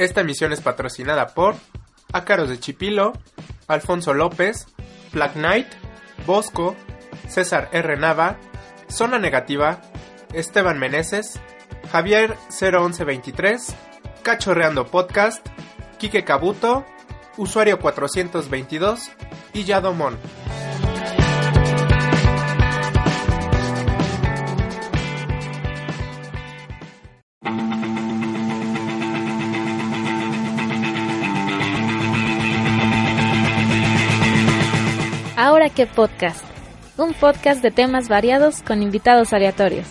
Esta emisión es patrocinada por Ácaros de Chipilo, Alfonso López, Black Knight, Bosco, César R. Nava, Zona Negativa, Esteban Meneses, Javier 01123, Cachorreando Podcast, Quique Cabuto, Usuario 422 y Yadomón. Qué podcast. Un podcast de temas variados con invitados aleatorios.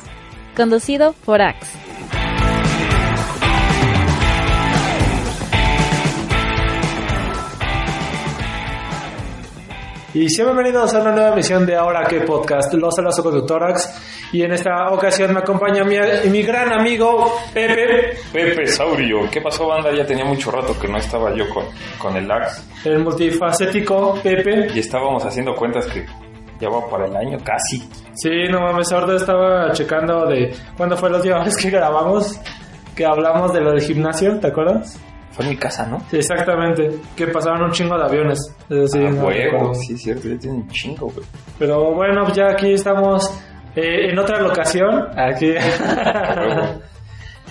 Conducido por Axe. Y sean bienvenidos a una nueva emisión de Ahora qué podcast. Los saludos su conductor Ax. Y en esta ocasión me acompaña mi, mi gran amigo Pepe, Pepe Saurio, ¿qué pasó banda? Ya tenía mucho rato que no estaba yo con, con el Ax el multifacético Pepe. y estábamos haciendo cuentas que ya va para el año casi. Sí, no mames, ahorita estaba checando de cuándo fue la última vez que grabamos, que hablamos de lo del gimnasio, ¿te acuerdas? Fue en mi casa, ¿no? Sí, exactamente. Que pasaron un chingo de aviones. Eso sí, Ah, no sí, cierto, ya tiene un chingo, güey. Pero bueno, ya aquí estamos eh, en otra locación. Aquí.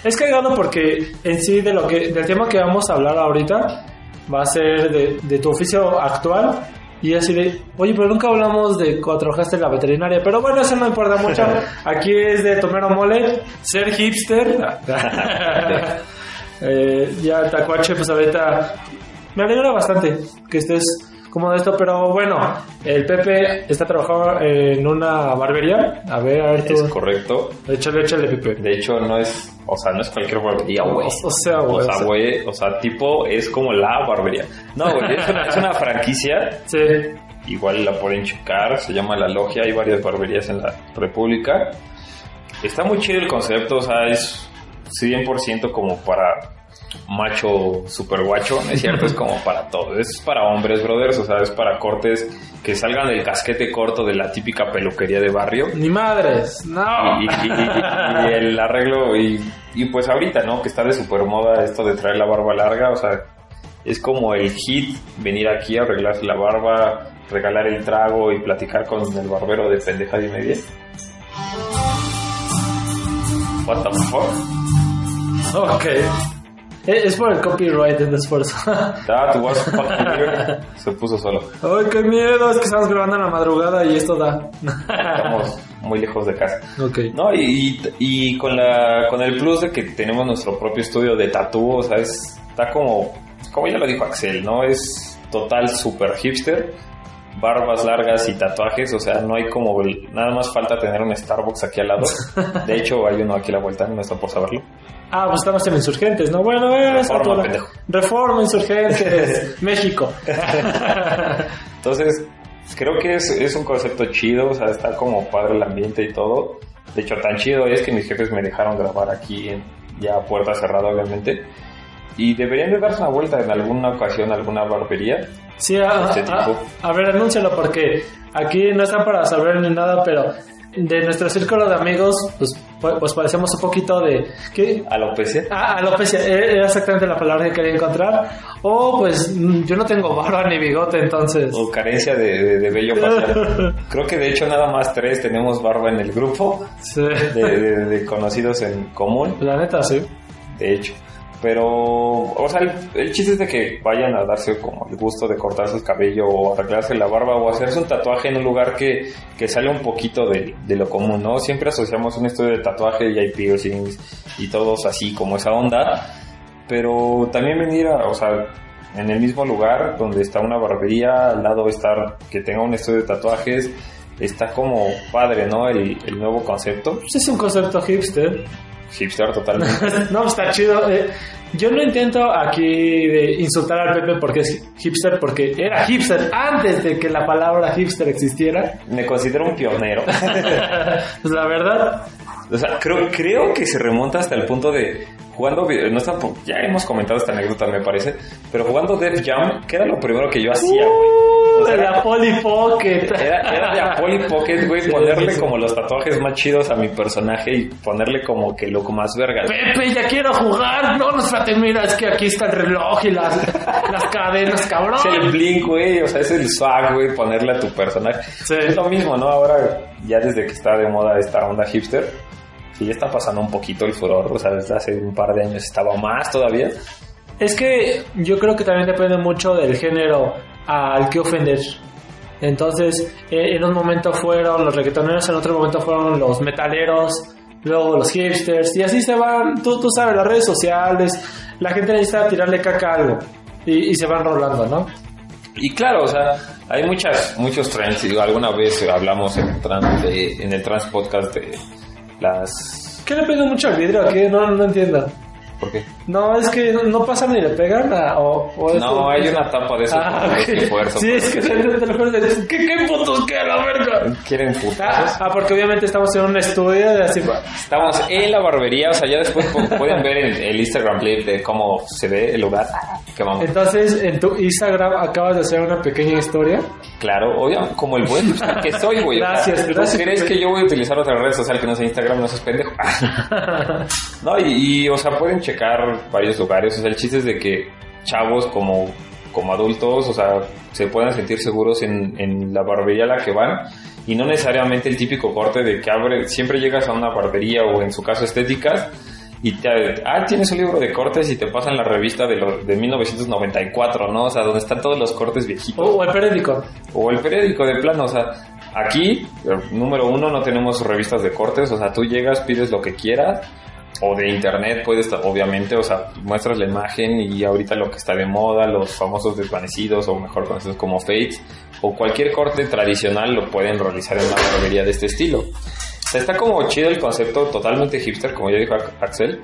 Es cagado porque en sí de lo que del tema que vamos a hablar ahorita va a ser de, de tu oficio actual y así de, oye, pero nunca hablamos de cuando trabajaste en la veterinaria, pero bueno, eso no importa mucho. Aquí es de Tomero Mole, ser hipster. Eh, ya Tacuache, pues ahorita me alegra bastante que estés como de esto, pero bueno, el Pepe está trabajando en una barbería. A ver, a ver tú. Es correcto. Échale, échale, Pepe. De hecho, no es, o sea, no es cualquier barbería, güey. O sea, güey, O sea. güey, o sea, tipo, es como la barbería. No, güey, es una, es una franquicia Sí. Igual la pueden checar, se llama La Logia, hay varias barberías en la República. Está muy chido el concepto, o sea, es 100% como para macho super guacho, ¿no es cierto? es como para todo, es para hombres, brothers, o sea, es para cortes que salgan del casquete corto de la típica peluquería de barrio. Ni madres, no. Y, y- y- y el arreglo, y, y pues ahorita, ¿no? Que está de super moda esto de traer la barba larga, o sea, es como el hit venir aquí a arreglarse la barba, regalar el trago y platicar con el barbero de pendeja y media. What the fuck? Ok. Eh, Es por el copyright del esfuerzo. That was fucking weird. Se puso solo. Ay, qué miedo, es que estamos grabando en la madrugada y esto da. Estamos muy lejos de casa. ok. No, y, y con la con el plus de que tenemos nuestro propio estudio de tatú, o sea, es- está como, como ya lo dijo Axel, ¿no? Es total super hipster, barbas largas y tatuajes, o sea, no hay como, nada más falta tener un Starbucks aquí al lado. De hecho, hay uno aquí a la vuelta, no está por saberlo. Ah, pues estamos en Insurgentes, ¿no? Bueno, eh, está Reforma. Reforma, Insurgentes, México. Entonces, creo que es, es un concepto chido, o sea, está como padre el ambiente y todo. De hecho, tan chido es que mis jefes me dejaron grabar aquí, en- ya a puerta cerrada, obviamente. Y deberían de darse una vuelta en alguna ocasión alguna barbería. Sí, a, Este a- a ver, anúncialo porque aquí no están para saber ni nada, pero de nuestro círculo de amigos, pues, pues pues parecemos un poquito de... ¿qué? Alopecia. Ah, alopecia, eh, era exactamente la palabra que quería encontrar. O pues mm, yo no tengo barba ni bigote, entonces... O carencia de, de- de vello facial. Creo que de hecho nada más tres tenemos barba en el grupo Sí. de- de conocidos en común. La neta, sí. de hecho. Pero, o sea, el, el chiste es de que vayan a darse como el gusto de cortarse el cabello o arreglarse la barba o hacerse un tatuaje en un lugar que, que sale un poquito de, de lo común, ¿no? Siempre asociamos un estudio de tatuaje y hay piercings y todos así como esa onda, pero también venir a, o sea, en el mismo lugar donde está una barbería, al lado estar que tenga un estudio de tatuajes, está como padre, ¿no? El, el nuevo concepto, Pues es un concepto hipster. Hipster totalmente. no, está chido. eh, yo no intento aquí de insultar al Pepe porque es hipster, porque era hipster antes de que la palabra hipster existiera. Me considero un pionero. pues la verdad, O sea, creo, creo que se remonta hasta el punto de jugando, video- no está, ya hemos comentado esta anécdota me parece, pero jugando Def Jam, que era lo primero que yo hacía, güey. De la Polly Pocket. Era, era de a Polly Pocket, güey, Sí, ponerle sí, como los tatuajes más chidos a mi personaje y ponerle como que lo más verga. Pepe, ya quiero jugar. No, no, espérate, mira, es que aquí está el reloj y las, las cadenas, cabrón. Es el blink, güey, o sea, es el swag, güey, ponerle a tu personaje. Sí. Es lo mismo, ¿no? Ahora, ya desde que está de moda esta onda hipster, sí ya está pasando un poquito el furor, o sea, desde hace un par de años estaba más todavía. Es que yo creo que también depende mucho del género al que ofender. Entonces, eh, en un momento fueron los reggaetoneros, en otro momento fueron los metaleros, luego los hipsters, y así se van, tú, tú sabes, las redes sociales, la gente necesita tirarle caca a algo, y, y se van rolando, ¿no? Y claro, o sea, hay muchas, muchos trends, y alguna vez hablamos en el trans, de- en el trans podcast de las... ¿Qué le pega mucho al vidrio aquí? No, no entiendo. ¿Por qué? No, es que no, no pasan ni le pegan a, o, o No, hay una tapa de esos Ah, de ok. ese esfuerzo. Sí, es que te, lo juro, ¿qué, qué putos que a la verga? ¿Quieren Ah, putazos? ah, porque obviamente estamos en un estudio de así. Estamos en la barbería, o sea, ya después pu- pueden ver el, el Instagram clip de cómo se ve el lugar. Que vamos. Entonces, en tu Instagram acabas de hacer una pequeña historia. Claro, obvio, como el buen usuario que soy, güey. Gracias, ¿tú gracias. crees que yo voy a utilizar otra red social que no sea Instagram? No seas pendejo. no, y, y, o sea, pueden checar varios lugares. O sea, el chiste es de que chavos como, como adultos, o sea, se puedan sentir seguros en, en la barbería a la que van. Y no necesariamente el típico corte de que abre, siempre llegas a una barbería o en su caso estéticas y te, ah, tienes un libro de cortes y te pasan la revista de, lo, de 1994, ¿no? O sea, donde están todos los cortes viejitos. O, o el periódico. O el periódico de plano, o sea, aquí, eh, número uno, no tenemos revistas de cortes, o sea, tú llegas, pides lo que quieras, o de internet puedes, obviamente, o sea, muestras la imagen y ahorita lo que está de moda, los famosos desvanecidos, o mejor conocidos como fades, o cualquier corte tradicional lo pueden realizar en una barbería de este estilo. O sea, está como chido el concepto, totalmente hipster, como ya dijo Axel,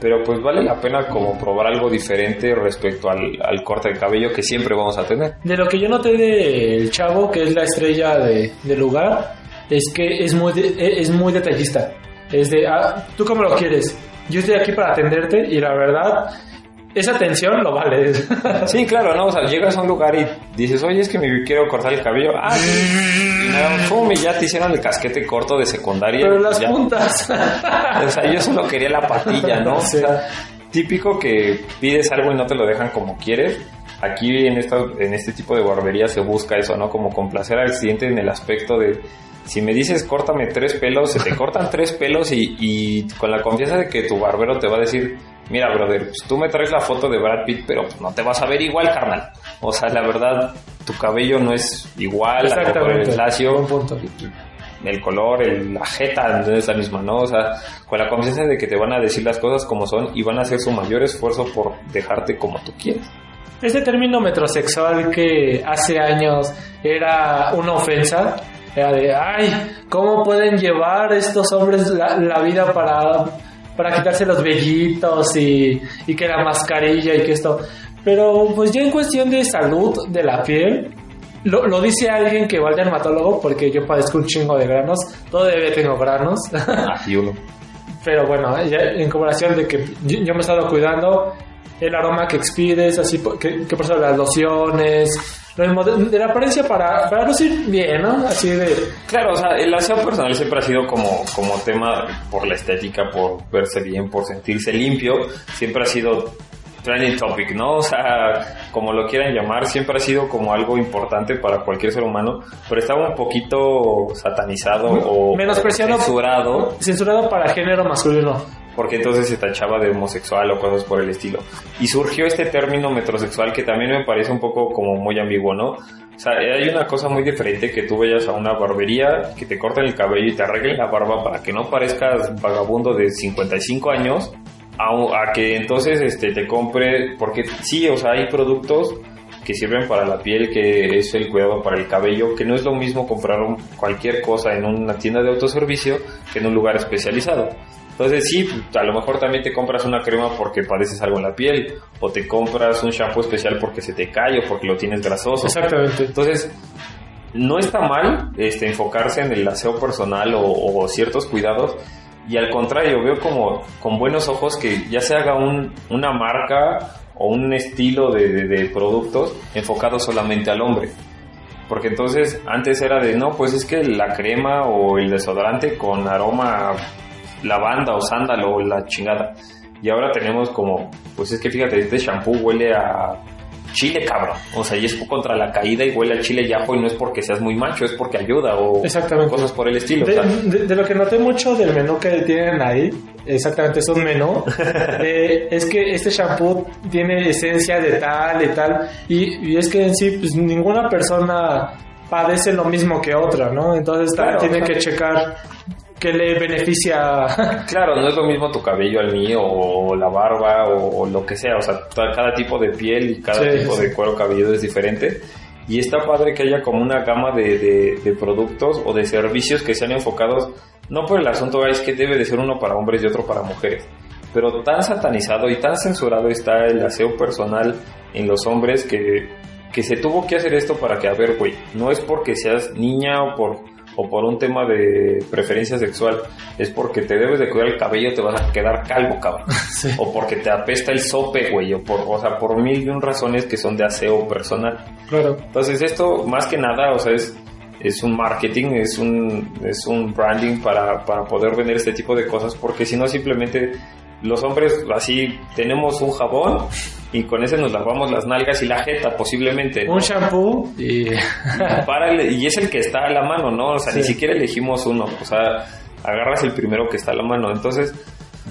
pero pues vale la pena como probar algo diferente respecto al, al corte de cabello que siempre vamos a tener. De lo que yo noté del chavo, que es la estrella de, del lugar, es que es muy, de- es muy detallista. Es de, ah, ¿tú cómo lo quieres? Yo estoy aquí para atenderte y la verdad, esa atención lo vale. Sí, claro, ¿no? O sea, llegas a un lugar y dices, oye, es que me quiero cortar el cabello. Ah, sí. Y nada, pum, y ya te hicieron el casquete corto de secundaria. Pero las ya. puntas. O sea, yo solo quería la patilla, ¿no? Sí. O sea, típico que pides algo y no te lo dejan como quieres. Aquí en, esta, en este tipo de barbería se busca eso, ¿no? Como complacer al cliente en el aspecto de, si me dices córtame tres pelos, se te cortan tres pelos y, y con la confianza de que tu barbero te va a decir, mira, brother, pues tú me traes la foto de Brad Pitt, pero pues no te vas a ver igual, carnal. O sea, la verdad, tu cabello no es igual, Exactamente. el lacio, Buen punto. el color, el, la jeta no es la misma, ¿no? O sea, con la confianza de que te van a decir las cosas como son y van a hacer su mayor esfuerzo por dejarte como tú quieres. Este término metrosexual que hace años era una ofensa, era de, ay, ¿cómo pueden llevar estos hombres la, la vida para, para quitarse los vellitos y, y que la mascarilla y que esto? Pero pues ya en cuestión de salud de la piel, lo, lo dice alguien que va al dermatólogo porque yo padezco un chingo de granos, todavía tengo granos. Así uno. Pero bueno, ya en comparación de que yo, yo me he estado cuidando, el aroma que expides, así que, que por eso las lociones, de, la apariencia para, para lucir bien, ¿no? Así de... Claro, o sea, el aseo personal siempre ha sido como, como tema por la estética, por verse bien, por sentirse limpio, siempre ha sido trending topic, ¿no? O sea, como lo quieran llamar, siempre ha sido como algo importante para cualquier ser humano, pero estaba un poquito satanizado o Menospreciado. censurado Censurado para género masculino. Porque entonces se tachaba de homosexual o cosas por el estilo. Y surgió este término metrosexual que también me parece un poco como muy ambiguo, ¿no? O sea, hay una cosa muy diferente que tú vayas a una barbería, que te corten el cabello y te arreglen la barba para que no parezcas vagabundo de 55 años, a, a que entonces este, te compre, porque sí, o sea, hay productos que sirven para la piel, que es el cuidado para el cabello, que no es lo mismo comprar un- cualquier cosa en una tienda de autoservicio que en un lugar especializado. Entonces sí, a lo mejor también te compras una crema porque padeces algo en la piel, o te compras un shampoo especial porque se te cae o porque lo tienes grasoso. Exactamente. Entonces, no está mal este, enfocarse en el aseo personal o, o ciertos cuidados. Y al contrario, veo como con buenos ojos que ya se haga un, una marca o un estilo de, de- de productos enfocado solamente al hombre. Porque entonces antes era de, no, pues es que la crema o el desodorante con aroma lavanda o sándalo o la chingada. Y ahora tenemos como, pues es que fíjate, este shampoo huele a chile, cabrón. O sea, y es contra la caída y huele a chile y ajo y no es porque seas muy macho, es porque ayuda o Exactamente. cosas por el estilo. De, o sea, de- de lo que noté mucho del menú que tienen ahí, exactamente es un menú, eh, es que este shampoo tiene esencia de tal y tal, y, y es que en sí, pues ninguna persona padece lo mismo que otra, ¿no? Entonces Claro, tiene claro. que checar qué le beneficia. Claro, no es lo mismo tu cabello al mío o la barba o, o lo que sea, o sea, cada tipo de piel y cada Sí, tipo sí. de cuero cabelludo es diferente. Y está padre que haya como una gama de, de- de productos o de servicios que sean enfocados, no por el asunto es que debe de ser uno para hombres y otro para mujeres, pero tan satanizado y tan censurado está el aseo personal en los hombres que, que se tuvo que hacer esto para que, a ver, güey, no es porque seas niña o por o por un tema de preferencia sexual, es porque te debes de cuidar el cabello, te vas a quedar calvo, cabrón. Sí. O porque te apesta el sope, güey, o por, o sea, por mil y un razones que son de aseo personal. Claro. Entonces esto, más que nada, o sea, es, es un marketing, es un, es un branding para, para poder vender este tipo de cosas, porque si no simplemente los hombres así tenemos un jabón y con ese nos lavamos las nalgas y la jeta posiblemente. ¿no? Un shampoo y... Para el- y es el que está a la mano, ¿no? O sea, ni Sí. siquiera elegimos uno. O sea, agarras el primero que está a la mano. Entonces,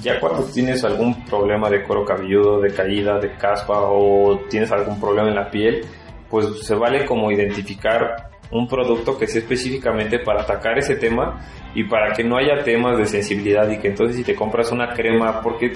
ya cuando tienes algún problema de cuero cabelludo, de caída, de caspa o tienes algún problema en la piel, pues se vale como identificar un producto que sea específicamente para atacar ese tema y para que no haya temas de sensibilidad y que entonces si te compras una crema, porque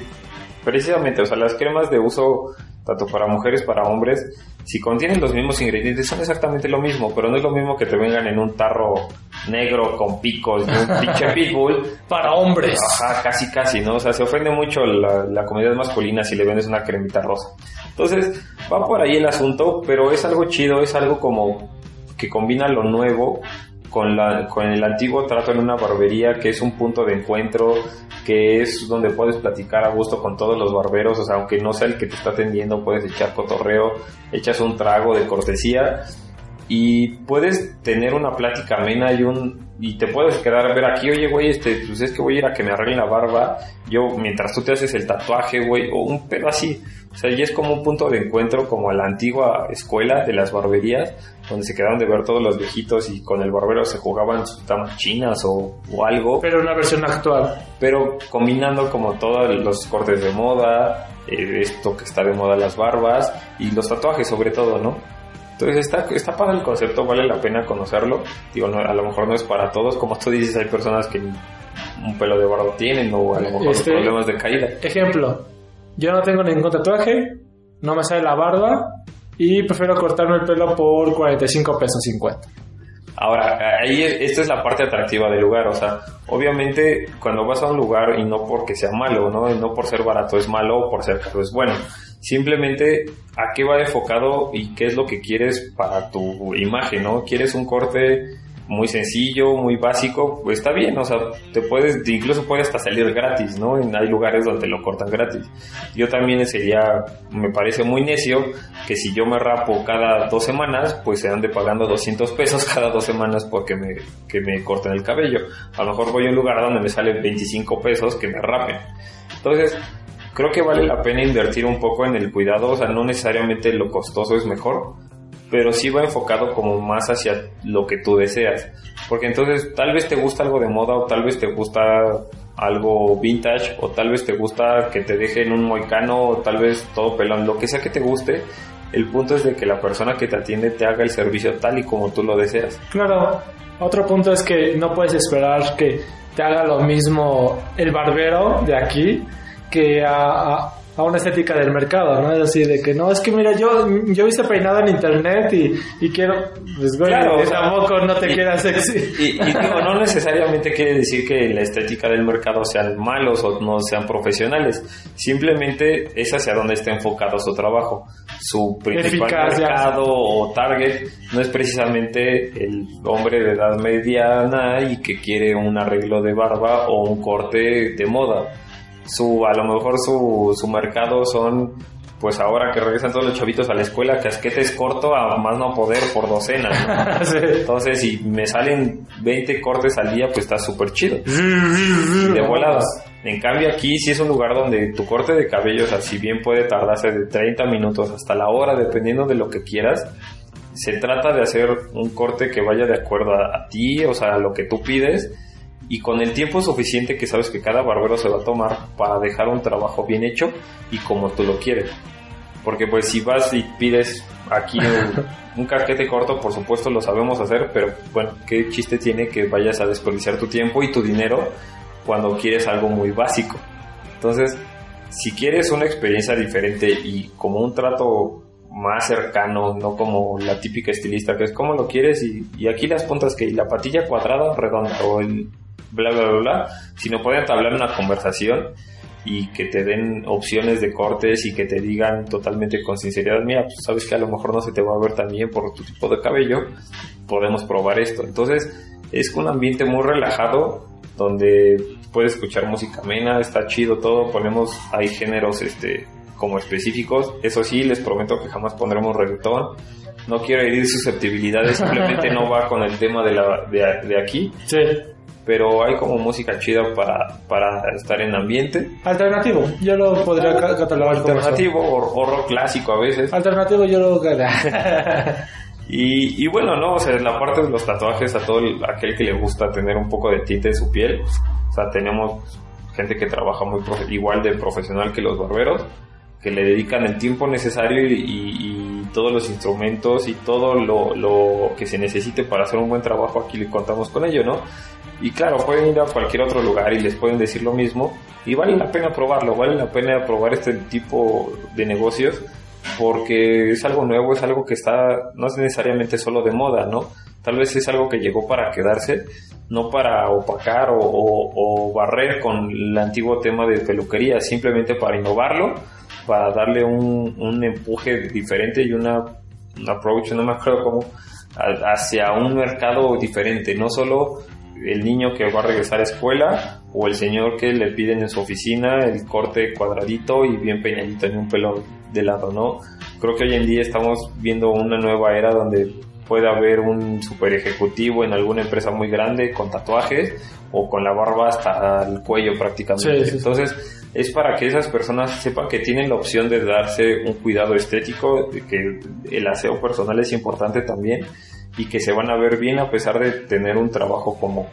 precisamente, o sea, las cremas de uso tanto para mujeres, para hombres, si contienen los mismos ingredientes son exactamente lo mismo, pero no es lo mismo que te vengan en un tarro negro con picos de un pinche pitbull Para hombres. Ajá, casi, casi, ¿no? O sea, se ofende mucho la, la comunidad masculina si le vendes una cremita rosa. Entonces, va por ahí el asunto, pero es algo chido, es algo como que combina lo nuevo con, la, con el antiguo trato en una barbería, que es un punto de encuentro, que es donde puedes platicar a gusto con todos los barberos, o sea, aunque no sea el que te está atendiendo, puedes echar cotorreo, echas un trago de cortesía y puedes tener una plática amena y un y te puedes quedar a ver aquí, oye, güey, este, pues es que voy a ir a que me arreglen la barba, yo mientras tú te haces el tatuaje, güey, o un pedo así. O sea, y es como un punto de encuentro como la antigua escuela de las barberías, donde se quedaron de ver todos los viejitos y con el barbero se jugaban sus damas chinas o, o algo Pero una versión actual. pero combinando como todos los cortes de moda, eh, esto que está de moda las barbas y los tatuajes sobre todo, ¿no? Entonces está, está para el concepto, vale la pena conocerlo. Digo, no, a lo mejor no es para todos, como tú dices, hay personas que un pelo de barba tienen o a lo mejor Este- problemas de caída. Ejemplo, yo no tengo ningún tatuaje, no me sale la barba y prefiero cortarme el pelo por 45 pesos 50. Ahora, ahí esta es la parte atractiva del lugar, o sea, obviamente cuando vas a un lugar y no porque sea malo, ¿no? Y no por ser barato es malo o por ser caro es bueno. Simplemente a qué va enfocado y qué es lo que quieres para tu imagen, ¿no? ¿Quieres un corte muy sencillo, muy básico? Pues está bien, o sea, te puedes, incluso puede hasta salir gratis, ¿no? Hay lugares donde lo cortan gratis. Yo también sería, me parece muy necio que si yo me rapo cada dos semanas, pues se ande pagando 200 pesos cada dos semanas porque me, que me corten el cabello. A lo mejor voy a un lugar donde me sale 25 pesos que me rapen. Entonces, creo que vale la pena invertir un poco en el cuidado, o sea, no necesariamente lo costoso es mejor, pero sí va enfocado como más hacia lo que tú deseas. Porque entonces tal vez te gusta algo de moda o tal vez te gusta algo vintage o tal vez te gusta que te dejen un moicano o tal vez todo pelón, lo que sea que te guste. El punto es de que la persona que te atiende te haga el servicio tal y como tú lo deseas. Claro, otro punto es que no puedes esperar que te haga lo mismo el barbero de aquí que a, a- a una estética del mercado, ¿no? Es así de que no, es que mira, yo, yo visto peinado en internet y, y quiero, pues güey, Claro, o sea, tampoco no te y- sexy. Y, y digo, no necesariamente quiere decir que la estética del mercado sean malos o no sean profesionales. Simplemente es hacia donde está enfocado su trabajo. Su principal Eficacia. mercado o target no es precisamente el hombre de edad mediana y que quiere un arreglo de barba o un corte de moda. Su, a lo mejor su, su mercado son pues ahora que regresan todos los chavitos a la escuela, casquetes corto a más no poder por docena. ¿no? Sí. Entonces, si me salen 20 cortes al día, pues está súper chido. De voladas. En cambio, aquí sí es un lugar donde tu corte de cabello, o sea, si bien puede tardarse de 30 minutos hasta la hora, dependiendo de lo que quieras, se trata de hacer un corte que vaya de acuerdo a, a ti, o sea, a lo que tú pides, y con el tiempo suficiente que sabes que cada barbero se va a tomar para dejar un trabajo bien hecho y como tú lo quieres. Porque pues si vas y pides aquí un, un casquete corto, por supuesto lo sabemos hacer, pero bueno, ¿qué chiste tiene que vayas a desperdiciar tu tiempo y tu dinero cuando quieres algo muy básico? Entonces, si quieres una experiencia diferente y como un trato más cercano, no como la típica estilista que es como lo quieres y, y aquí las puntas que la patilla cuadrada redonda o el bla bla bla bla, sino pueden entablar una conversación y que te den opciones de cortes y que te digan totalmente con sinceridad, mira, pues sabes que a lo mejor no se te va a ver tan bien por tu tipo de cabello, podemos probar esto. Entonces es un ambiente muy relajado donde puedes escuchar música amena, está chido todo, ponemos, hay géneros este como específicos, eso sí, les prometo que jamás pondremos reggaetón, no quiero herir susceptibilidades, simplemente no va con el tema de, la, de, de aquí, Sí. Pero hay como música chida para, para estar en ambiente. Alternativo, yo lo podría ca- catalogar. Alternativo o, o rock clásico a veces. Alternativo yo lo Y, y bueno, ¿no? O sea, la parte de los tatuajes a todo el- aquel que le gusta tener un poco de tinte en su piel. O sea, tenemos gente que trabaja muy igual de profesional que los barberos, que le dedican el tiempo necesario y, y- y todos los instrumentos y todo lo, lo que se necesite para hacer un buen trabajo, aquí le contamos con ello, ¿no? Y claro, pueden ir a cualquier otro lugar y les pueden decir lo mismo. Y vale la pena probarlo, vale la pena probar este tipo de negocios porque es algo nuevo, es algo que está, no es necesariamente solo de moda, ¿no? Tal vez es algo que llegó para quedarse, no para opacar o, o- o barrer con el antiguo tema de peluquería, simplemente para innovarlo, para darle un, un empuje diferente y una, un approach, no me acuerdo cómo, hacia un mercado diferente, no solo el niño que va a regresar a escuela o el señor que le piden en su oficina el corte cuadradito y bien peinadito ni un pelo de lado, ¿no? Creo que hoy en día estamos viendo una nueva era donde puede haber un super ejecutivo en alguna empresa muy grande con tatuajes o con la barba hasta el cuello prácticamente. Sí, sí, sí. Entonces es para que esas personas sepan que tienen la opción de darse un cuidado estético, que el aseo personal es importante también y que se van a ver bien a pesar de tener un trabajo como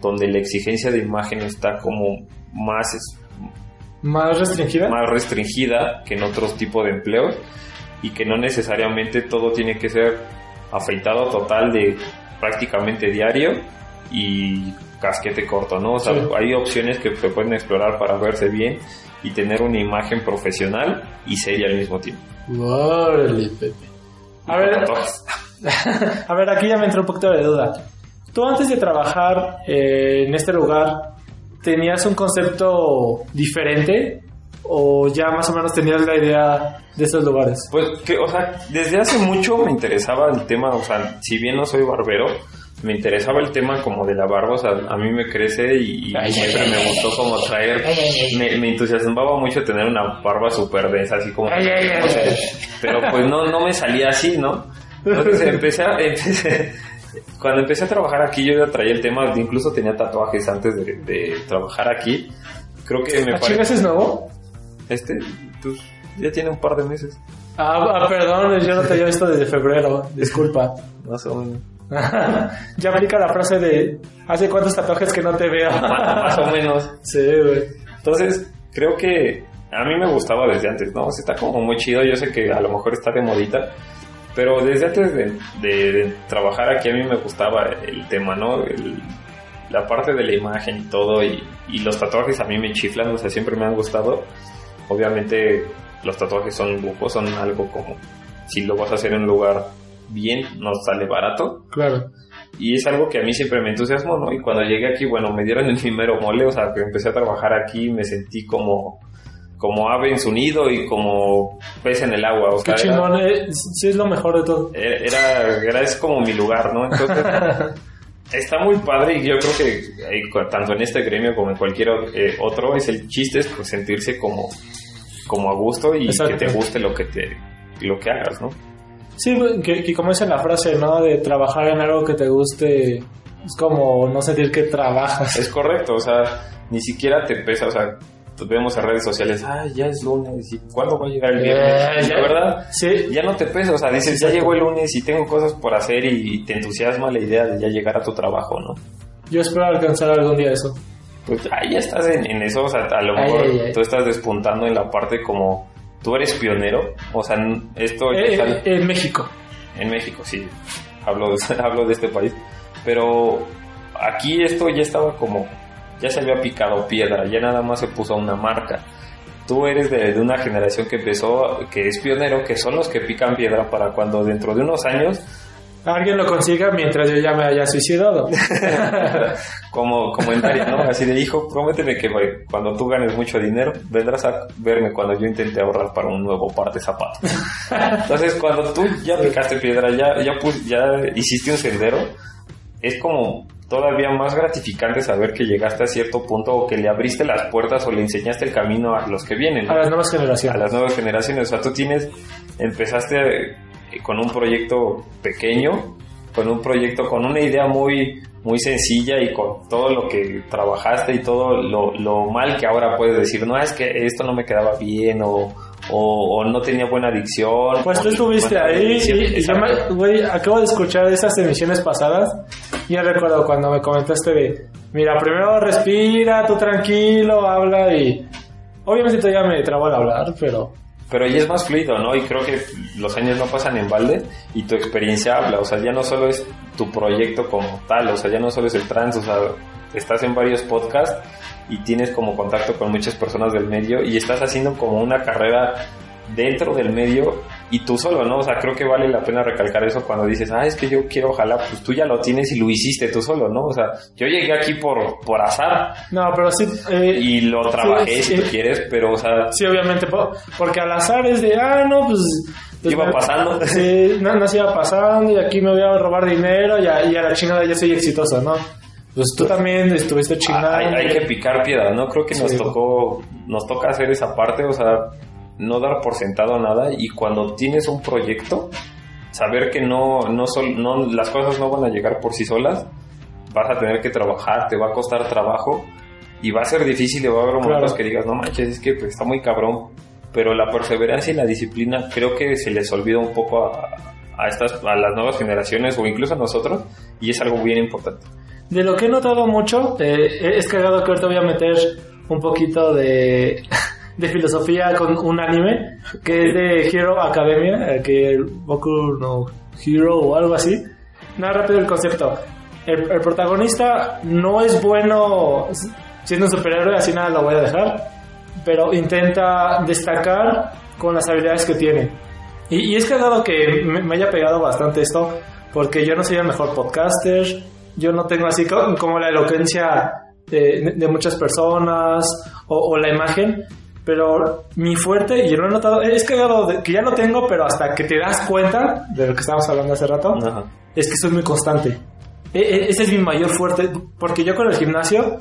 donde la exigencia de imagen está como más es- Más restringida. más restringida que en otros tipos de empleos y que no necesariamente todo tiene que ser afeitado total de prácticamente diario y casquete corto, ¿no? O sea, Sí. hay opciones que se pueden explorar para verse bien y tener una imagen profesional y seria al mismo tiempo. Órale, Pepe. A ver. a ver, aquí ya me entró un poquito de duda. Tú antes de trabajar eh, en este lugar, ¿tenías un concepto diferente? ¿O ya más o menos tenías la idea de estos lugares? Pues que, o sea, desde hace mucho me interesaba el tema, o sea, si bien no soy barbero, me interesaba el tema como de la barba, o sea, a mí me crece y, y Ay, siempre ay, me ay, gustó como traer, me, me entusiasmaba mucho tener una barba súper densa, así como, pero pues no, no me salía así, ¿no? Entonces empecé, a- empecé, cuando empecé a trabajar aquí yo ya traía el tema, incluso tenía tatuajes antes de, de trabajar aquí, creo que me ¿A chingas parece, es nuevo? este, pues ya tiene un par de meses, Ah, ah, perdón, yo no te había visto desde febrero, disculpa. más o menos. ya aplica la frase de ¿Hace cuántos tatuajes que no te veo? más o menos. sí, güey. Entonces, creo que a mí me gustaba desde antes, ¿no? O sea, está como muy chido, yo sé que a lo mejor está de modita, pero desde antes de, de- de trabajar aquí a mí me gustaba el tema, ¿no? El- la parte de la imagen y todo, y, y los tatuajes a mí me chiflan, o sea, siempre me han gustado. Obviamente los tatuajes son lujo, son algo como, si lo vas a hacer en un lugar bien, no sale barato, Claro. y es algo que a mí siempre me entusiasmó, ¿no? Y cuando llegué aquí, bueno, me dieron el primero mole, o sea, que empecé a trabajar aquí, me sentí como, como ave en su nido y como pez en el agua, o Qué sea, chingón, eh, sí es lo mejor de todo. era, era- es como mi lugar, ¿no? Entonces, está muy padre y yo creo que eh, tanto en este gremio como en cualquier eh, otro, es el chiste es pues, sentirse como como a gusto y Exacto. que te guste lo que te lo que hagas, ¿no? Sí, que, que como dice la frase, ¿no? De trabajar en algo que te guste es como no sentir que trabajas. Es correcto, o sea, ni siquiera te pesa, o sea, vemos en redes sociales, ah, ya es lunes, ¿y cuándo va a llegar el viernes? Eh, Y ya- la verdad, Sí, ya no te pesa, o sea, dices, ya llegó el lunes y tengo cosas por hacer y, te entusiasma la idea de ya llegar a tu trabajo, ¿no? yo espero alcanzar algún día eso. Pues ahí ya estás en, en eso, o sea, a lo mejor ay, ay. tú estás despuntando en la parte como tú eres pionero, o sea, esto Eh, está eh, en México. en México, sí, hablo hablo de este país, pero aquí esto ya estaba como, ya se había picado piedra, ya nada más se puso una marca. Tú eres de, de una generación que empezó, que es pionero, que son los que pican piedra para cuando dentro de unos años Alguien lo consiga mientras yo ya me haya suicidado. como comentario, ¿no? Así de hijo, prométeme que cuando tú ganes mucho dinero, vendrás a verme cuando yo intente ahorrar para un nuevo par de zapatos. Entonces, cuando tú ya picaste piedra, ya, ya, ya hiciste un sendero, es como todavía más gratificante saber que llegaste a cierto punto o que le abriste las puertas o le enseñaste el camino a los que vienen. A las nuevas a generaciones. las nuevas generaciones. O sea, tú tienes, empezaste eh, con un proyecto pequeño, con un proyecto, con una idea muy, muy sencilla y con todo lo que trabajaste y todo lo, lo mal que ahora puedes decir, no, es que esto no me quedaba bien o, o, o no tenía buena adicción. Pues tú estuviste ahí y, y yo me, güey, acabo de escuchar esas emisiones pasadas y ya recuerdo cuando me comentaste de, mira, primero respira, tú tranquilo, habla y obviamente todavía me trabo al hablar, pero Pero ahí es más fluido, ¿no? Y creo que los años no pasan en balde y tu experiencia habla. O sea, ya no solo es tu proyecto como tal, o sea, ya no solo es el trans, o sea, estás en varios podcasts y tienes como contacto con muchas personas del medio y estás haciendo como una carrera dentro del medio y tú solo, ¿no? O sea, creo que vale la pena recalcar eso cuando dices, ah, es que yo quiero, ojalá, pues tú ya lo tienes y lo hiciste tú solo, ¿no? O sea, yo llegué aquí por, por azar no, pero sí... eh, y lo trabajé sí, si sí. tú quieres, pero, o sea, Sí, obviamente, po- porque al azar es de, ah, no, pues... pues Iba me- pasando. Sí, no, no se iba pasando y aquí me voy a robar dinero y a, y a la chingada ya soy exitoso, ¿no? Pues tú también estuviste chingando. hay, hay que picar piedra, ¿no? Creo que nos Sí. tocó, nos toca hacer esa parte, o sea, no dar por sentado nada y cuando tienes un proyecto, saber que no, no, sol- no, las cosas no van a llegar por sí solas, vas a tener que trabajar, te va a costar trabajo y va a ser difícil y va a haber momentos Claro. que digas, no manches, es que pues, está muy cabrón, pero la perseverancia y la disciplina creo que se les olvida un poco a, a estas, a las nuevas generaciones o incluso a nosotros y es algo bien importante. De lo que he notado mucho, eh, es cagado que ahorita voy a meter un poquito de, filosofía con un anime que es de Hero Academia, eh, que Boku no Hero o algo así. Nada rápido el concepto. El, protagonista no es bueno siendo un superhéroe, así nada lo voy a dejar, pero intenta destacar con las habilidades que tiene. Y, y es cagado que me haya pegado bastante esto, porque yo no soy el mejor podcaster, yo no tengo así co- como la elocuencia de, de muchas personas o, o la imagen, pero mi fuerte, y lo he notado, es cagado de- que ya lo tengo, pero hasta que te das cuenta de lo que estábamos hablando hace rato, Ajá. es que soy muy constante. E- e- ese es mi mayor fuerte, porque yo con el gimnasio,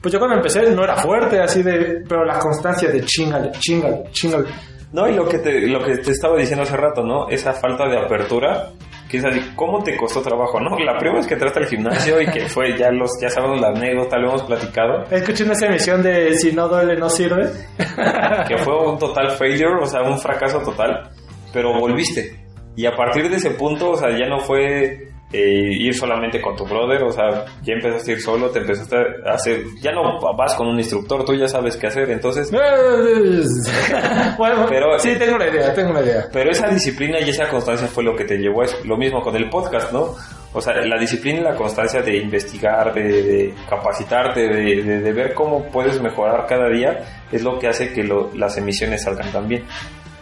pues yo cuando empecé no era fuerte, así de, pero la constancia de chingale, chingale, chingale. No, y lo que te, lo que te estaba diciendo hace rato, ¿no? Esa falta de apertura, que es así, ¿cómo te costó trabajo, no? La primera vez que entraste al gimnasio y que fue, ya los, ya sabemos la anécdota, lo hemos platicado, Escuchen esa emisión de si no duele no sirve. que fue un total failure, o sea, un fracaso total, pero volviste. Y a partir de ese punto, o sea, ya no fue eh, ir solamente con tu brother, o sea, ya empezaste a ir solo, te empezaste a hacer, ya no vas con un instructor, tú ya sabes qué hacer, entonces bueno, Pero- sí, tengo una idea, tengo una idea. Pero esa disciplina y esa constancia fue lo que te llevó a eso. Lo mismo con el podcast, ¿no? O sea, la disciplina y la constancia de investigar, de, de capacitarte, de, de- de ver cómo puedes mejorar cada día, es lo que hace que lo- las emisiones salgan tan bien.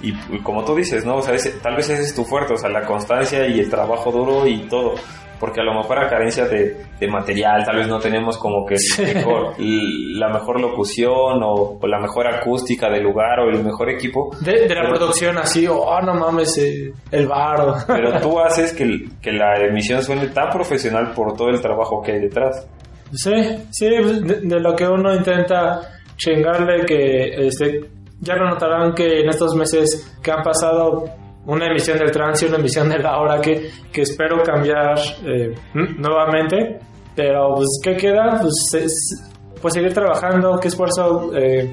Y, y como tú dices, ¿no? O sea, ese- tal vez ese es tu fuerte, o sea, la constancia y el trabajo duro y todo. Porque a lo mejor a carencia de, de material, tal vez no tenemos como que el mejor- la mejor locución o, o la mejor acústica del lugar o el mejor equipo. De, de la producción así, oh, no mames, eh, el bar. Pero tú haces que, la emisión suene tan profesional por todo el trabajo que hay detrás. Sí, sí, de, de lo que uno intenta chingarle que este ya lo notarán que en estos meses que han pasado una emisión del trans y una emisión de la hora que, que espero cambiar eh, nuevamente. Pero pues, ¿qué queda? Pues, es- pues seguir trabajando, qué esfuerzo. eh,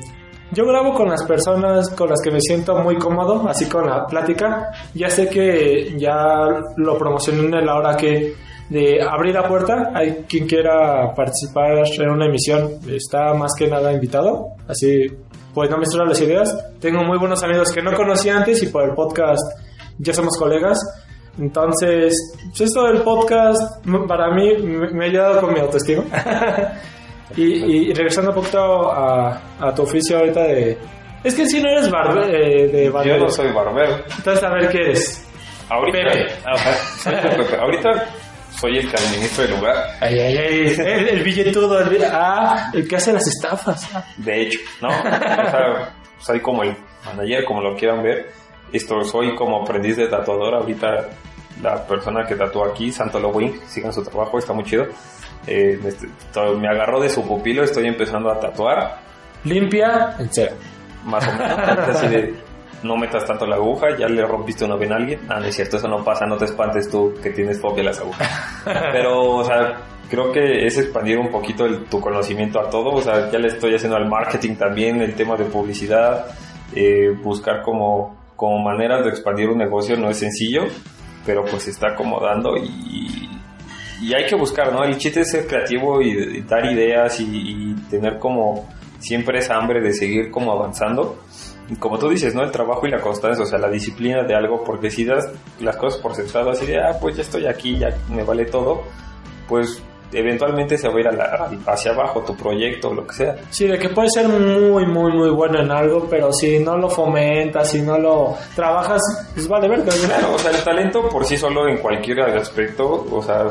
yo grabo con las personas con las que me siento muy cómodo, así con la plática. Ya sé que ya lo promocioné en la hora que de abrir la puerta. Hay quien quiera participar en una emisión, está más que nada invitado. Así pues no me suenan las ideas. Tengo muy buenos amigos que no conocía antes y por el podcast ya somos colegas. Entonces, pues esto del podcast para mí me ha ayudado con mi autoestima. y, y- regresando un poquito a, a tu oficio ahorita de... Es que si no eres barbe, eh, de Yo barbero. no soy barbero. Entonces, a ver qué eres. Ahorita, Pepe. Ahorita soy el que administra el lugar. Ay, ay, ay, el, el billetudo, el, ah, el que hace las estafas. De hecho, ¿no? O sea, soy como el manager, como lo quieran ver. Esto, soy como aprendiz de tatuador. Ahorita la persona que tatúa aquí, Santolo Wing, sigan su trabajo, está muy chido. Eh, este, me agarró de su pupilo, estoy empezando a tatuar, Limpia, en cero. más o menos. Así de, no metas tanto la aguja, ya le rompiste una vena a alguien. Ah, no es cierto, eso no pasa, no te espantes tú que tienes fobia a las agujas. Pero, o sea, creo que es expandir un poquito el- tu conocimiento a todo. O sea, ya le estoy haciendo al marketing también, el tema de publicidad, eh, buscar como, como maneras de expandir un negocio no es sencillo, pero pues se está acomodando y, y hay que buscar, ¿no? El chiste es ser creativo y, y dar ideas y, y tener como siempre esa hambre de seguir como avanzando. Como tú dices, ¿no? El trabajo y la constancia, o sea, la disciplina de algo, porque si das las cosas por sentado así de, ah, pues ya estoy aquí, ya me vale todo, pues eventualmente se va a ir a la- hacia abajo tu proyecto o lo que sea. Sí, de que puedes ser muy, muy, muy bueno en algo, pero si no lo fomentas, si no lo trabajas, pues vale verga. Claro, o sea, el talento por sí solo en cualquier aspecto, o sea,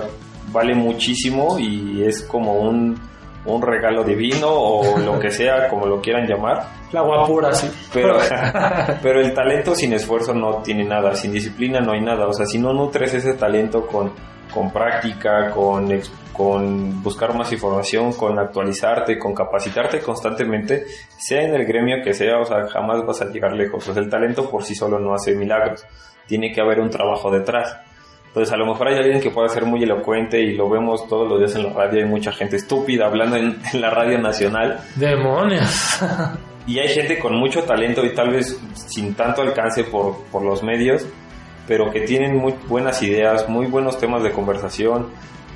vale muchísimo y es como un, un regalo divino o lo que sea, como lo quieran llamar. La guapura, sí. Pero, pero el talento sin esfuerzo no tiene nada, sin disciplina no hay nada. O sea, si no nutres ese talento con, con práctica, con, con buscar más información, con actualizarte, con capacitarte constantemente, sea en el gremio que sea, o sea, jamás vas a llegar lejos. O sea, el talento por sí solo no hace milagros. Tiene que haber un trabajo detrás. Entonces, a lo mejor hay alguien que pueda ser muy elocuente y lo vemos todos los días en la radio. Hay mucha gente estúpida hablando en- en la radio nacional. Demonios. Y hay gente con mucho talento y tal vez sin tanto alcance por, por los medios, pero que tienen muy buenas ideas, muy buenos temas de conversación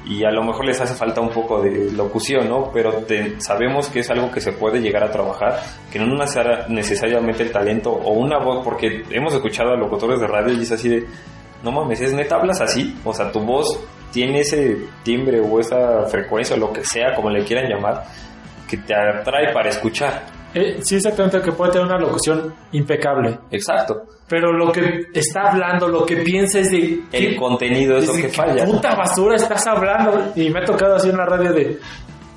y a lo mejor les hace falta un poco de locución, ¿no? Pero te- sabemos que es algo que se puede llegar a trabajar, que no necesar- necesariamente el talento o una voz, porque hemos escuchado a locutores de radio y es así de, no mames, ¿es neta hablas así? O sea, tu voz tiene ese timbre o esa frecuencia o lo que sea, como le quieran llamar, que te atrae para escuchar. Eh, sí, exactamente, que puede tener una locución impecable. Exacto. Pero lo que está hablando, lo que piensa es de... El ¿qué- contenido es lo que falla. puta basura estás hablando? Y me ha tocado así en la radio de...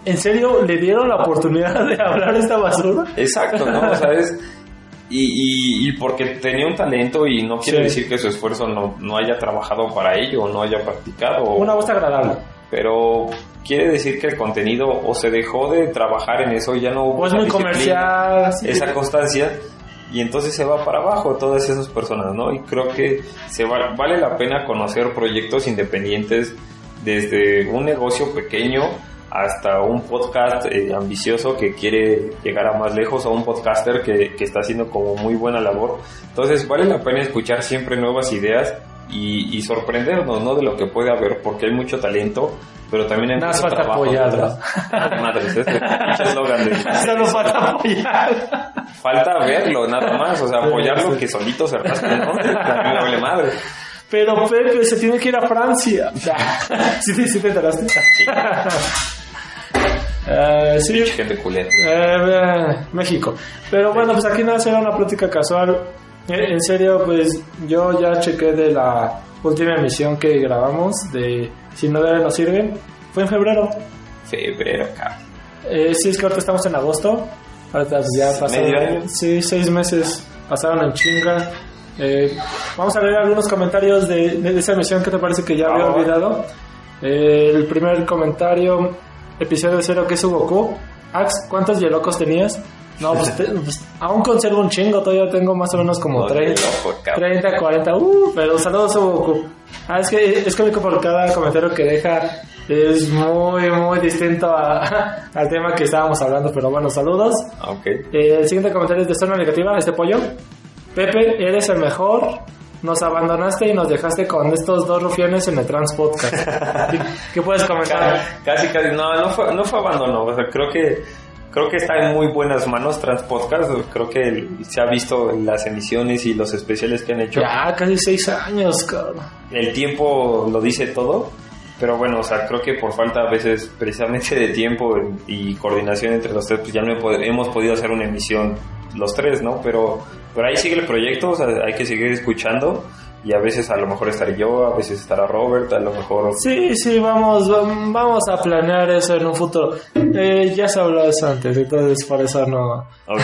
¿En serio le dieron la oportunidad de hablar esta basura? Exacto, ¿no? O sea, es- Y, y, y porque tenía un talento y no quiere Sí. decir que su esfuerzo no, no haya trabajado para ello no haya practicado. Una voz agradable. Pero quiere decir que el contenido o se dejó de trabajar en eso y ya no hubo muy comercial. esa constancia y entonces se va para abajo todas esas personas, ¿no? Y creo que se va- vale la pena conocer proyectos independientes desde un negocio pequeño hasta un podcast eh, ambicioso que quiere llegar a más lejos o un podcaster que, que está haciendo como muy buena labor. Entonces vale la pena escuchar siempre nuevas ideas y, y sorprendernos, ¿no? De lo que puede haber, porque hay mucho talento, pero también hay más mucho falta trabajo detrás. Madres, de- Solo falta apoyar. Falta verlo, nada más. O sea, Sí, apoyarlo sí. que solito se rasca, ¿no? A me vale madre. Pero Pepe se tiene que ir a Francia. ¿Sí, sí te enteraste? Eh, sí, Gente culera. Eh, eh, México. Pero bueno, pues aquí nada será una plática casual. En serio, pues yo ya chequé de la última emisión que grabamos de Si no debe, no sirve. Fue en febrero. Febrero, cabrón. Eh, sí, es que ahorita estamos en agosto. Ahorita ya pasaron. ¿Medio año? Sí, seis meses pasaron en chinga. Eh, vamos a leer algunos comentarios de, de esa emisión que te parece que ya había Ah. olvidado. Eh, el primer comentario, episodio cero, que es Goku. Ax, ¿cuántos yelocos tenías? No, pues, te- pues, aún conservo un chingo, todavía tengo más o menos como No, 30, loco, cabrón. 30, 40, uh, pero saludos a Goku. Ah, es que es cómico por cada comentario que deja es muy, muy distinto a- al tema que estábamos hablando, pero bueno, saludos. Ah, Ok. Eh, el siguiente comentario es de zona negativa, este pollo. Pepe, eres el mejor. Nos abandonaste y nos dejaste con estos dos rufianes en el Trans Podcast. ¿Qué, puedes comentar? Casi, casi, no, no fue, no fue abandono, o sea, creo que creo que está en muy buenas manos Transpodcast, creo que se ha visto las emisiones y los especiales que han hecho. Ya, casi seis años, cabrón. El tiempo lo dice todo, pero bueno, o sea, creo que por falta a veces precisamente de tiempo y coordinación entre los tres, pues ya no hemos podido hacer una emisión los tres, ¿no? Pero, pero ahí sigue el proyecto, o sea, hay que seguir escuchando y a veces a lo mejor estaré yo, a veces estará Robert, a lo mejor... Sí, sí, vamos, vam- vamos a planear eso en un futuro. Eh, ya se habló de eso antes, entonces por eso no.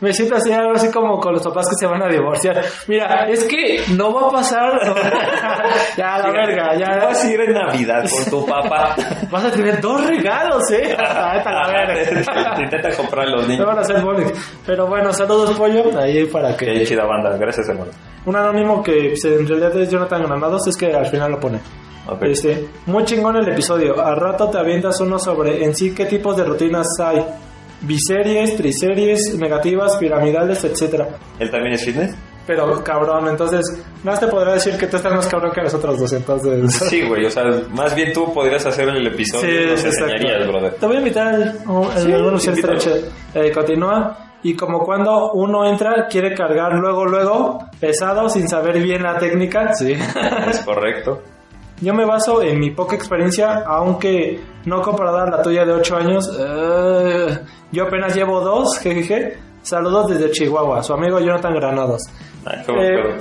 Me siento así, algo así como con los papás que se van a divorciar. Mira, es que no va a pasar. ya, la verga, ya. Vas a ir en Navidad con tu papá. Vas a tener dos regalos, eh. Ah, esta la verga. Te intentan comprar los niños. van a hacer bullying. Pero bueno, saludos, pollo. Ahí para Qué que. chida banda, gracias hermano. Un anónimo que pues, en realidad es Jonathan Granados, es que al final lo pone. Ok. Este, muy chingón el episodio. Al rato te avientas uno sobre en sí qué tipos de rutinas hay. Biseries, triseries, negativas, piramidales, etcétera. ¿Él también es fitness? Pero cabrón, entonces, más te podrá decir que tú estás más cabrón que nosotros dos, entonces. Sí, güey, o sea, más bien tú podrías hacer el episodio y nos enseñarías, brother. Te voy a invitar el, el, Sí. Eh, continúa. Y como cuando uno entra, quiere cargar luego, luego, pesado, sin saber bien la técnica. Sí. Es correcto. Yo me baso en mi poca experiencia, aunque no comparada a la tuya de 8 años. eh, yo apenas llevo dos, jejeje. Saludos desde Chihuahua, su amigo Jonathan Granados. Ah, qué buen Eh,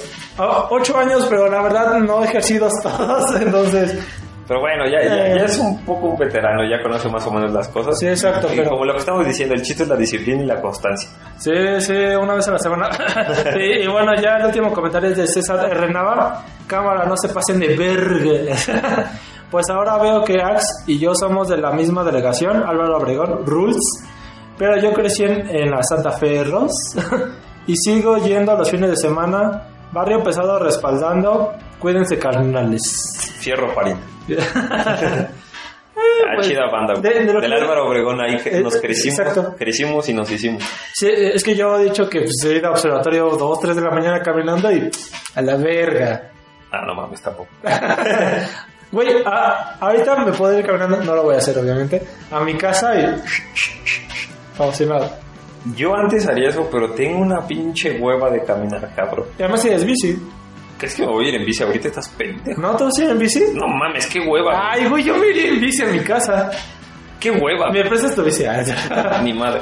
ocho años, pero la verdad no he ejercido todos, entonces... Pero bueno, ya, ya, eh. ya es un poco un veterano, ya conoce más o menos las cosas. Sí, exacto, Y pero- como lo que estamos diciendo, el chiste es la disciplina y la constancia. Sí, sí, una vez a la semana. Y bueno, ya el último comentario es de César R. Cámara, no se pasen de verga. Pues ahora veo que Ax y yo somos de la misma delegación, Álvaro Obregón, Rules. Pero yo crecí en, en la Santa Fe Ross y sigo yendo los fines de semana. Barrio pesado respaldando. Cuídense, carnales. Fierro pariente. Ah, pues, chida banda. de- Del Álvaro Obregón ahí Eh, nos crecimos, exacto. crecimos y nos hicimos. Sí, es que yo he dicho que pues, he ido a observatorio 2, 3 de la mañana caminando y a la verga. Ah, no mames, tampoco. Güey, a- ahorita me puedo ir caminando, no lo voy a hacer obviamente, a mi casa y... Como si nada. Yo antes haría eso, pero tengo una pinche hueva de caminar, cabrón. Y además si es bici. ¿Crees que me voy a ir en bici ahorita? ¿Estás pendejo? ¿No? ¿Tú sí en bici? No mames, qué hueva. Ay, güey, yo me iría en bici a mi casa. qué hueva. ¿Me prestas tu bici? Ay, Ni madre.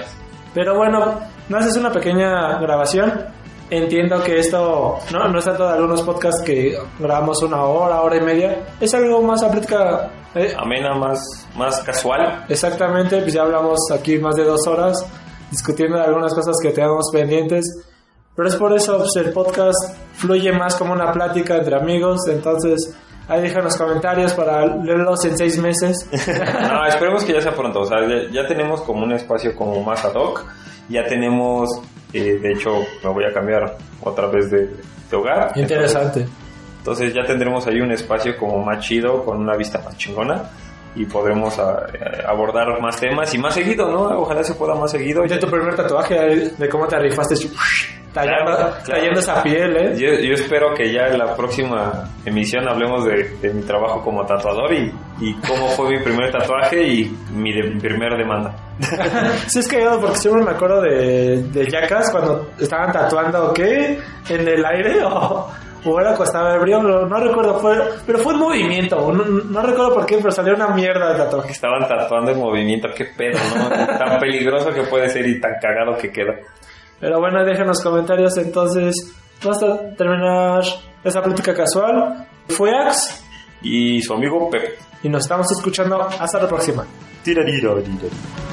Pero bueno, no haces una pequeña grabación. Entiendo que esto no, no es tanto de algunos podcasts que grabamos una hora, hora y media. Es algo más a plática. eh, Amena, más, más casual. Exactamente, pues ya hablamos aquí más de dos horas discutiendo de algunas cosas que tenemos pendientes. Pero es por eso pues, el podcast fluye más como una plática entre amigos. Entonces, ahí dejan los comentarios para leerlos en seis meses. No, esperemos que ya sea pronto. O sea, ya, tenemos como un espacio como más ad hoc. Ya tenemos, eh, de hecho, me voy a cambiar otra vez de, de hogar. Interesante. Entonces ya tendremos ahí un espacio como más chido, con una vista más chingona. Y podremos a- eh, abordar más temas y más seguido, ¿no? Ojalá se pueda más seguido. De tu primer tatuaje, de cómo te rifaste tallando, Claro, claro. tallando esa piel, ¿eh? Yo, yo espero que ya en la próxima emisión hablemos de, de mi trabajo como tatuador y, y cómo fue mi primer tatuaje y mi, de- mi primera demanda. Sí, es cagado porque siempre me acuerdo de, de Jackass cuando estaban tatuando, ¿qué? ¿En el aire? O, o era cuando estaba ebrio, no, no recuerdo, fue, pero fue un movimiento, no, no recuerdo por qué, pero salió una mierda de tatuaje. Estaban tatuando en movimiento, qué pedo, ¿no? Tan peligroso que puede ser y tan cagado que queda. Pero bueno, dejen los comentarios entonces. Vamos a terminar esa plática casual. Fue Ax Y su amigo Pepe. y nos estamos escuchando hasta la próxima. Tirariro, tirariro. Mi